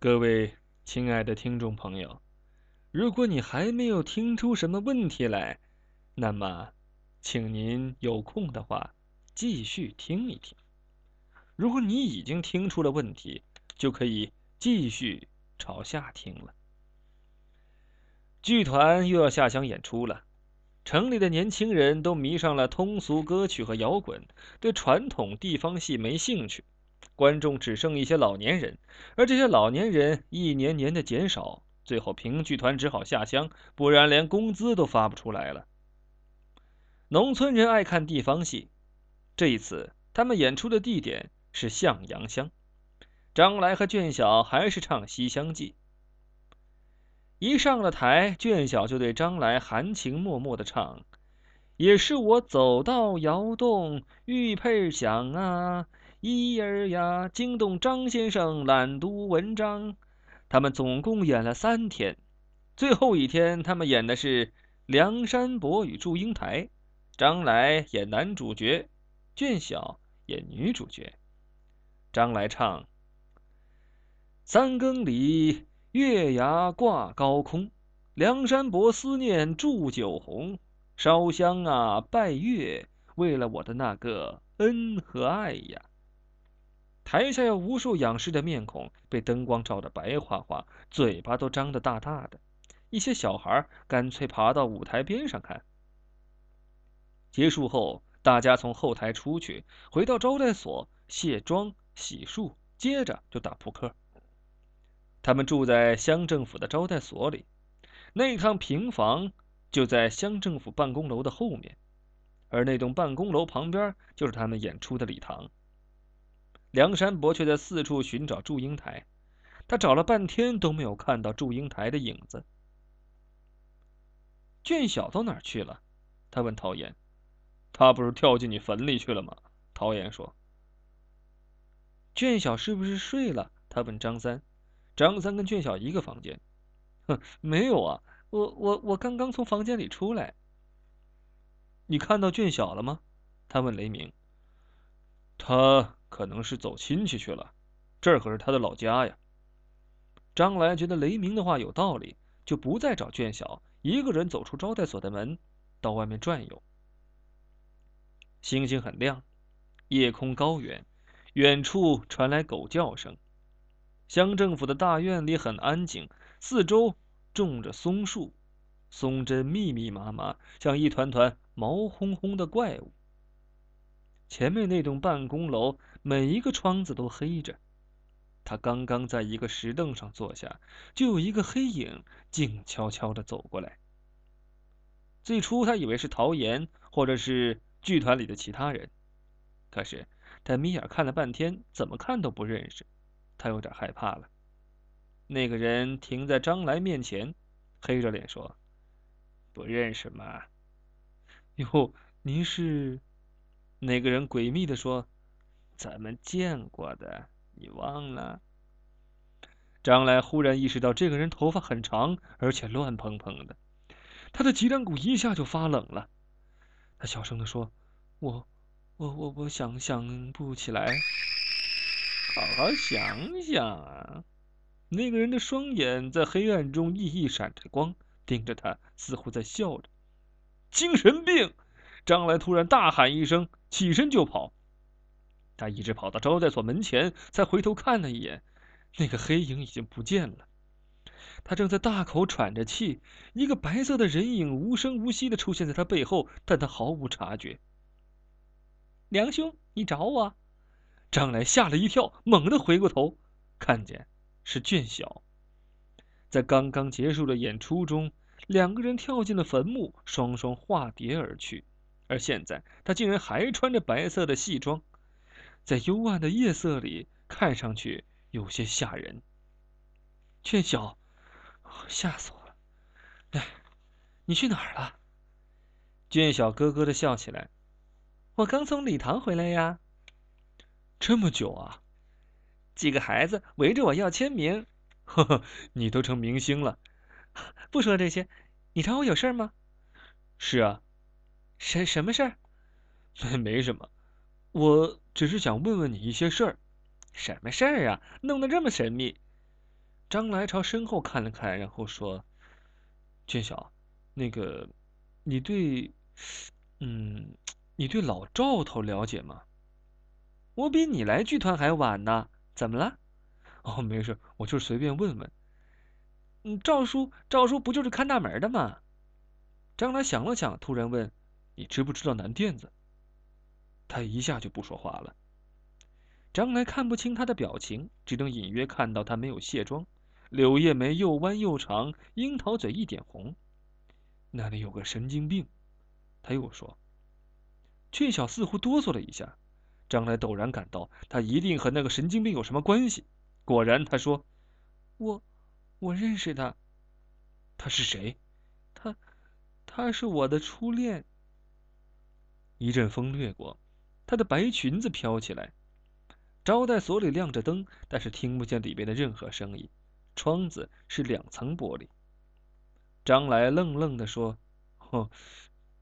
各位亲爱的听众朋友，如果你还没有听出什么问题来，那么，请您有空的话继续听一听。如果你已经听出了问题，就可以继续朝下听了。剧团又要下乡演出了，城里的年轻人都迷上了通俗歌曲和摇滚，对传统地方戏没兴趣。观众只剩一些老年人，而这些老年人一年年的减少，最后评剧团只好下乡，不然连工资都发不出来了。农村人爱看地方戏，这一次他们演出的地点是向阳乡。张来和卷小还是唱《西厢记》。一上了台，卷小就对张来含情脉脉的唱：“也是我走到窑洞，玉佩响啊。”咿儿呀，惊动张先生懒读文章。他们总共演了三天，最后一天他们演的是《梁山伯与祝英台》，张来演男主角，卷小演女主角。张来唱：三更里，月牙挂高空，梁山伯思念祝酒红，烧香啊，拜月，为了我的那个恩和爱呀。台下有无数仰视的面孔，被灯光照得白花花，嘴巴都张得大大的。一些小孩干脆爬到舞台边上看。结束后，大家从后台出去，回到招待所卸妆、洗漱，接着就打扑克。他们住在乡政府的招待所里，那趟平房就在乡政府办公楼的后面，而那栋办公楼旁边就是他们演出的礼堂。梁山伯却在四处寻找祝英台，他找了半天都没有看到祝英台的影子。俊小到哪儿去了？他问陶岩。他不是跳进你坟里去了吗？陶岩说。俊小是不是睡了？他问张三。张三跟俊小一个房间。哼，没有啊，我我我刚刚从房间里出来。你看到俊小了吗？他问雷鸣。他。可能是走亲戚去了，这可是他的老家呀。张来觉得雷鸣的话有道理，就不再找卷小，一个人走出招待所的门，到外面转悠。星星很亮，夜空高远，远处传来狗叫声。乡政府的大院里很安静，四周种着松树，松针密密麻麻，像一团团毛烘烘的怪物。前面那栋办公楼。每一个窗子都黑着，他刚刚在一个石凳上坐下，就有一个黑影静悄悄的走过来。最初他以为是陶岩，或者是剧团里的其他人，可是他眯眼看了半天，怎么看都不认识，他有点害怕了。那个人停在张来面前，黑着脸说：“不认识吗？”“哟，您是？”那个人诡秘的说。咱们见过的，你忘了？张来忽然意识到，这个人头发很长，而且乱蓬蓬的，他的脊梁骨一下就发冷了。他小声的说：“我，我，我，我想想不起来。”好好想想啊！那个人的双眼在黑暗中熠熠闪着光，盯着他，似乎在笑着。精神病！张来突然大喊一声，起身就跑。他一直跑到招待所门前，才回头看了一眼，那个黑影已经不见了。他正在大口喘着气，一个白色的人影无声无息的出现在他背后，但他毫无察觉。梁兄，你找我？张来吓了一跳，猛地回过头，看见是卷小。在刚刚结束的演出中，两个人跳进了坟墓，双双化蝶而去，而现在他竟然还穿着白色的戏装。在幽暗的夜色里，看上去有些吓人。俊晓，吓死我了！哎，你去哪儿了？俊晓咯咯的笑起来。我刚从礼堂回来呀。这么久啊？几个孩子围着我要签名。呵呵，你都成明星了。不说这些，你找我有事吗？是啊。什什么事儿？没什么。我只是想问问你一些事儿，什么事儿啊？弄得这么神秘。张来朝身后看了看，然后说：“俊晓，那个，你对，嗯，你对老赵头了解吗？我比你来剧团还晚呢，怎么了？哦，没事，我就是随便问问。嗯，赵叔，赵叔不就是看大门的吗？”张来想了想，突然问：“你知不知道南店子？”他一下就不说话了。张来看不清他的表情，只能隐约看到他没有卸妆，柳叶眉又弯又长，樱桃嘴一点红。那里有个神经病。他又说：“俊晓似乎哆嗦了一下。”张来陡然感到他一定和那个神经病有什么关系。果然，他说：“我，我认识他。他是谁？他。”他是我的初恋。一阵风掠过，她的白裙子飘起来。招待所里亮着灯，但是听不见里边的任何声音。窗子是两层玻璃。张来愣愣的说：“哦，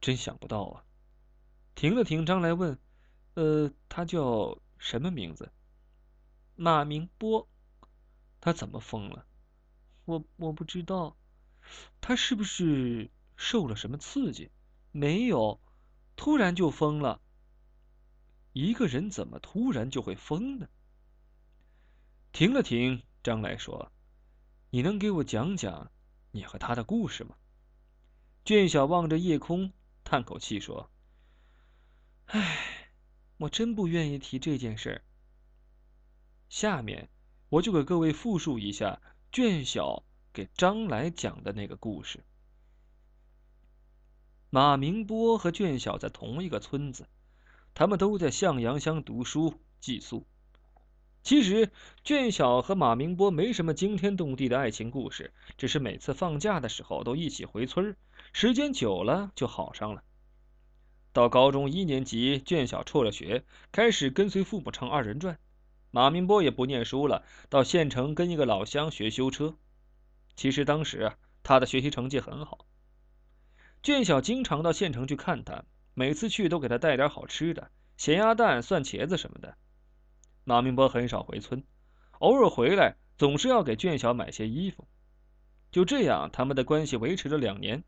真想不到啊。”停了停，张来问：“呃，他叫什么名字？”马明波。他怎么疯了？我我不知道。他是不是？受了什么刺激？没有，突然就疯了。一个人怎么突然就会疯呢？停了停，张来说：“你能给我讲讲你和他的故事吗？”卷小望着夜空，叹口气说：“唉，我真不愿意提这件事。下面我就给各位复述一下卷小给张来讲的那个故事。”马明波和卷小在同一个村子，他们都在向阳乡读书寄宿。其实，卷小和马明波没什么惊天动地的爱情故事，只是每次放假的时候都一起回村时间久了就好上了。到高中一年级，卷小辍了学，开始跟随父母唱二人转。马明波也不念书了，到县城跟一个老乡学修车。其实当时，他的学习成绩很好。卷小经常到县城去看他，每次去都给他带点好吃的，咸鸭蛋、蒜茄子什么的。马明波很少回村，偶尔回来总是要给卷小买些衣服。就这样，他们的关系维持了两年。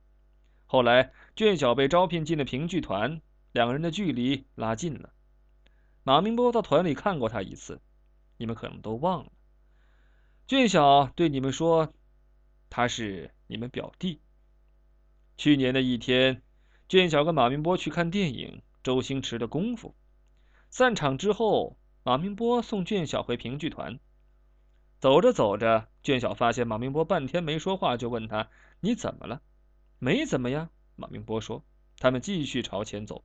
后来，卷小被招聘进了评剧团，两个人的距离拉近了。马明波到团里看过他一次，你们可能都忘了。俊小对你们说，他是你们表弟。去年的一天，卷小跟马明波去看电影《周星驰的功夫》。散场之后，马明波送卷小回评剧团。走着走着，卷小发现马明波半天没说话，就问他：“你怎么了？”“没怎么呀。”马明波说。他们继续朝前走。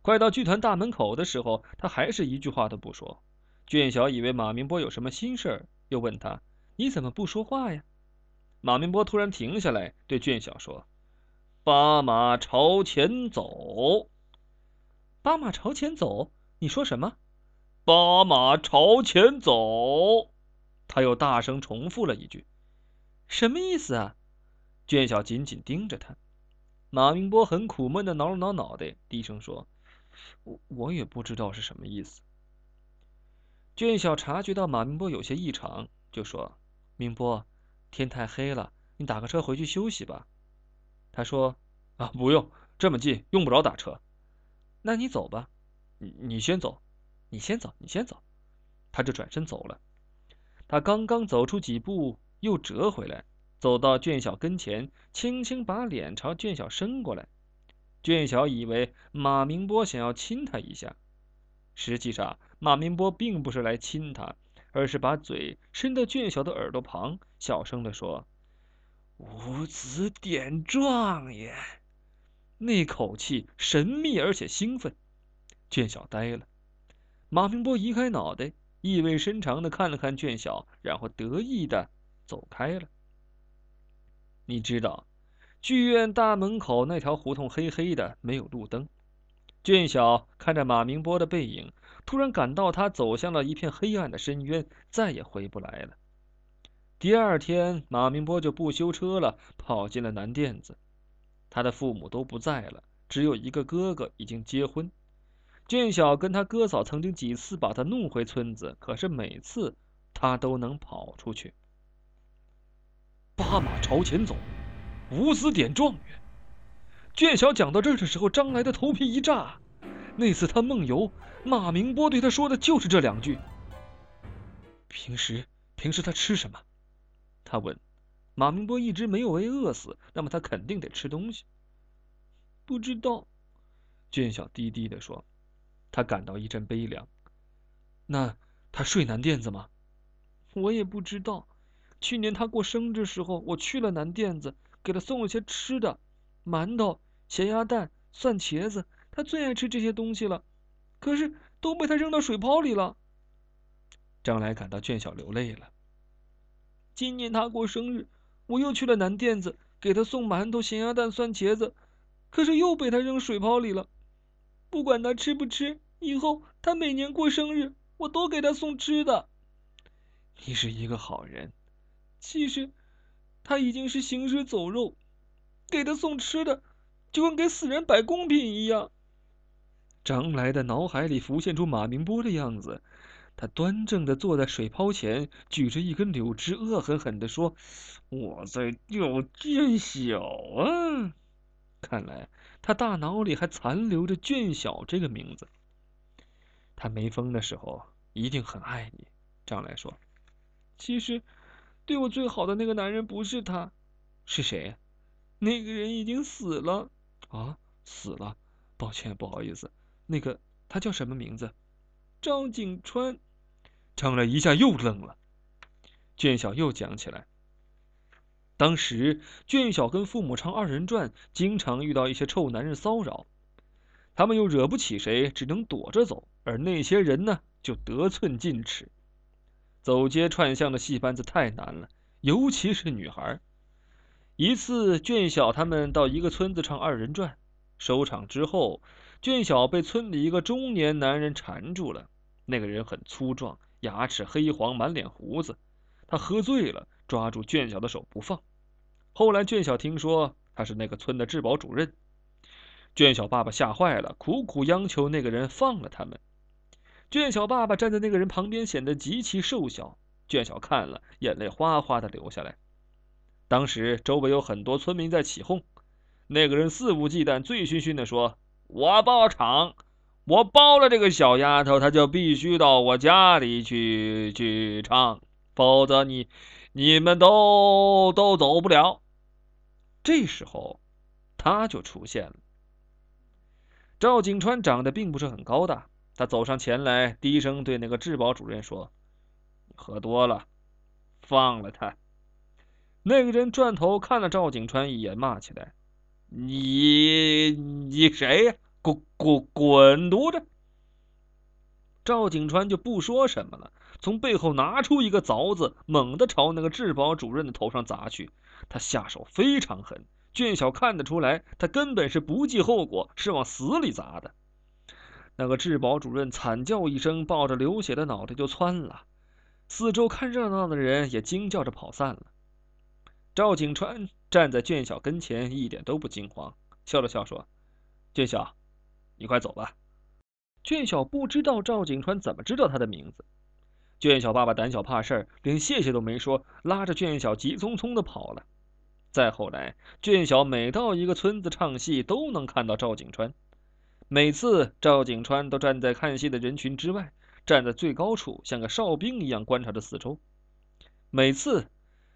快到剧团大门口的时候，他还是一句话都不说。卷小以为马明波有什么心事又问他：“你怎么不说话呀？”马明波突然停下来，对卷小说：“八马朝前走。”“八马朝前走？你说什么？”“八马朝前走。”他又大声重复了一句：“什么意思啊？”卷小紧紧盯着他。马明波很苦闷的挠了挠脑袋，低声说：“我我也不知道是什么意思。”卷小察觉到马明波有些异常，就说：“明波。”天太黑了，你打个车回去休息吧。他说：“啊，不用，这么近，用不着打车。那你走吧，你你先走，你先走，你先走。”他就转身走了。他刚刚走出几步，又折回来，走到卷小跟前，轻轻把脸朝卷小伸过来。卷小以为马明波想要亲他一下，实际上马明波并不是来亲他。而是把嘴伸到卷小的耳朵旁，小声地说：“无子点状元。”那口气神秘而且兴奋。卷小呆了。马明波移开脑袋，意味深长的看了看卷小，然后得意的走开了。你知道，剧院大门口那条胡同黑黑的，没有路灯。卷小看着马明波的背影。突然感到他走向了一片黑暗的深渊，再也回不来了。第二天，马明波就不修车了，跑进了南店子。他的父母都不在了，只有一个哥哥已经结婚。俊晓跟他哥嫂曾经几次把他弄回村子，可是每次他都能跑出去。八马朝前走，无私点状元。俊晓讲到这儿的时候，张来的头皮一炸。那次他梦游，马明波对他说的就是这两句。平时平时他吃什么？他问。马明波一直没有被饿死，那么他肯定得吃东西。不知道，卷小低低的说。他感到一阵悲凉。那他睡南垫子吗？我也不知道。去年他过生日时候，我去了南垫子，给他送了些吃的，馒头、咸鸭蛋、蒜茄子，他最爱吃这些东西了。可是都被他扔到水泡里了。张来感到卷小流泪了。今年他过生日，我又去了南店子，给他送馒头、咸鸭蛋、酸茄子，可是又被他扔水泡里了。不管他吃不吃。以后他每年过生日，我都给他送吃的。你是一个好人。其实他已经是行尸走肉，给他送吃的就跟给死人摆贡品一样。张来的脑海里浮现出马明波的样子，他端正的坐在水泡前，举着一根柳枝，恶狠狠的说：“我在钓卷小啊！”看来他大脑里还残留着卷小这个名字。他没疯的时候一定很爱你，张来说。其实，对我最好的那个男人不是他，是谁？那个人已经死了。啊，死了？抱歉，不好意思。那个他叫什么名字？赵景川。张来一下又愣了。卷小又讲起来。当时卷小跟父母唱二人转，经常遇到一些臭男人骚扰，他们又惹不起谁，只能躲着走。而那些人呢，就得寸进尺，走街串巷的戏班子太难了，尤其是女孩。一次，卷小他们到一个村子唱二人转，收场之后，卷小被村里一个中年男人缠住了。那个人很粗壮，牙齿黑黄，满脸胡子。他喝醉了，抓住卷小的手不放。后来，卷小听说他是那个村的治保主任。卷小爸爸吓坏了，苦苦央求那个人放了他们。卷小爸爸站在那个人旁边，显得极其瘦小。卷小看了，眼泪哗哗的流下来。当时周围有很多村民在起哄，那个人肆无忌惮、醉醺醺的说：“我包场，我包了这个小丫头，她就必须到我家里去去唱，否则你你们都都走不了。”这时候，他就出现了。赵景川长得并不是很高大。他走上前来，低声对那个治保主任说：“喝多了，放了他。”那个人转头看了赵景川一眼，骂起来：“你你谁呀？滚滚滚犊子！”赵景川就不说什么了，从背后拿出一个凿子，猛地朝那个治保主任的头上砸去。他下手非常狠，卷小看得出来，他根本是不计后果，是往死里砸的。那个治保主任惨叫一声，抱着流血的脑袋就窜了。四周看热闹的人也惊叫着跑散了。赵景川站在卷小跟前，一点都不惊慌，笑了笑说：“卷小，你快走吧。”卷小不知道赵景川怎么知道他的名字。卷小爸爸胆小怕事儿，连谢谢都没说，拉着卷小急匆匆的跑了。再后来，卷小每到一个村子唱戏，都能看到赵景川。每次赵景川都站在看戏的人群之外，站在最高处，像个哨兵一样观察着四周。每次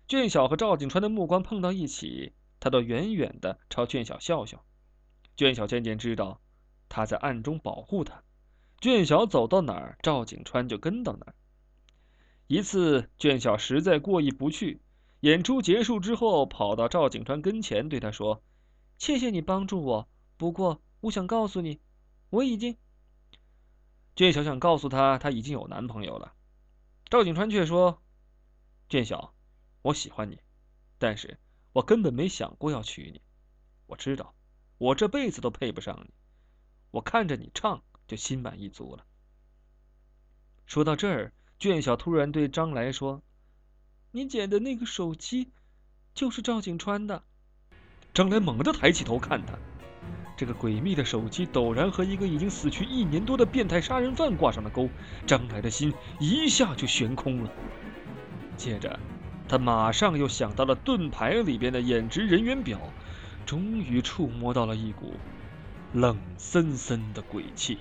卷小和赵景川的目光碰到一起，他都远远的朝卷小笑笑。卷小渐渐知道他在暗中保护他。卷小走到哪儿，赵景川就跟到哪儿。一次，卷小实在过意不去，演出结束之后，跑到赵景川跟前，对他说：“谢谢你帮助我，不过……”我想告诉你，我已经。卷小想告诉他，他已经有男朋友了。赵景川却说：“卷小，我喜欢你，但是我根本没想过要娶你。我知道，我这辈子都配不上你。我看着你唱，就心满意足了。”说到这儿，卷小突然对张来说：“你捡的那个手机，就是赵景川的。”张来猛地抬起头看他。这个诡秘的手机陡然和一个已经死去一年多的变态杀人犯挂上了钩，张来的心一下就悬空了。接着，他马上又想到了盾牌里边的演职人员表，终于触摸到了一股冷森森的鬼气。